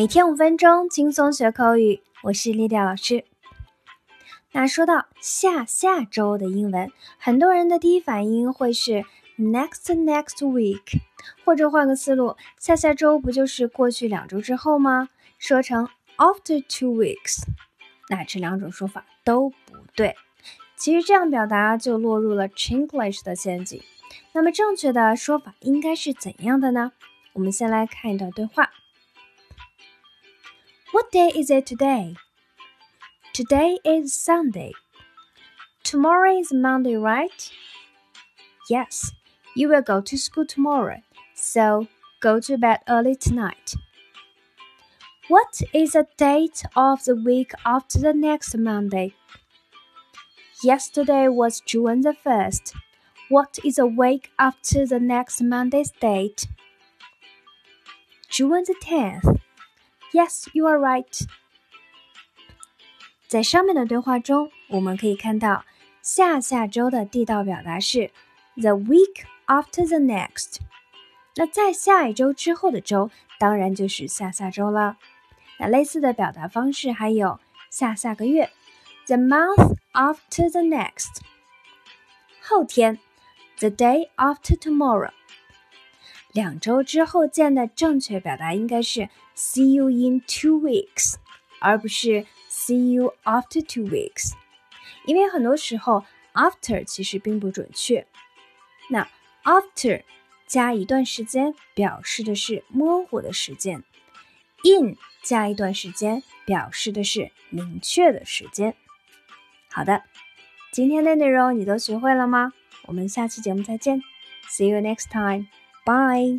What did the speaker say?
每天五分钟，轻松学口语。我是丽丽老师。那说到下下周的英文，很多人的第一反应会是 next next week，或者换个思路，下下周不就是过去两周之后吗？说成 after two weeks。那这两种说法都不对。其实这样表达就落入了 Chinglish 的陷阱。那么正确的说法应该是怎样的呢？我们先来看一段对话。What day is it today? Today is Sunday. Tomorrow is Monday, right? Yes, you will go to school tomorrow, so go to bed early tonight. What is the date of the week after the next Monday? Yesterday was June the 1st. What is a week after the next Monday's date? June the 10th. Yes, you are right. 在上面的对话中，我们可以看到下下周的地道表达是 the week after the next。那在下一周之后的周，当然就是下下周了。那类似的表达方式还有下下个月，the month after the next。后天，the day after tomorrow。两周之后见的正确表达应该是 see you in two weeks，而不是 see you after two weeks，因为很多时候 after 其实并不准确。那 after 加一段时间表示的是模糊的时间，in 加一段时间表示的是明确的时间。好的，今天的内容你都学会了吗？我们下期节目再见，see you next time Bye.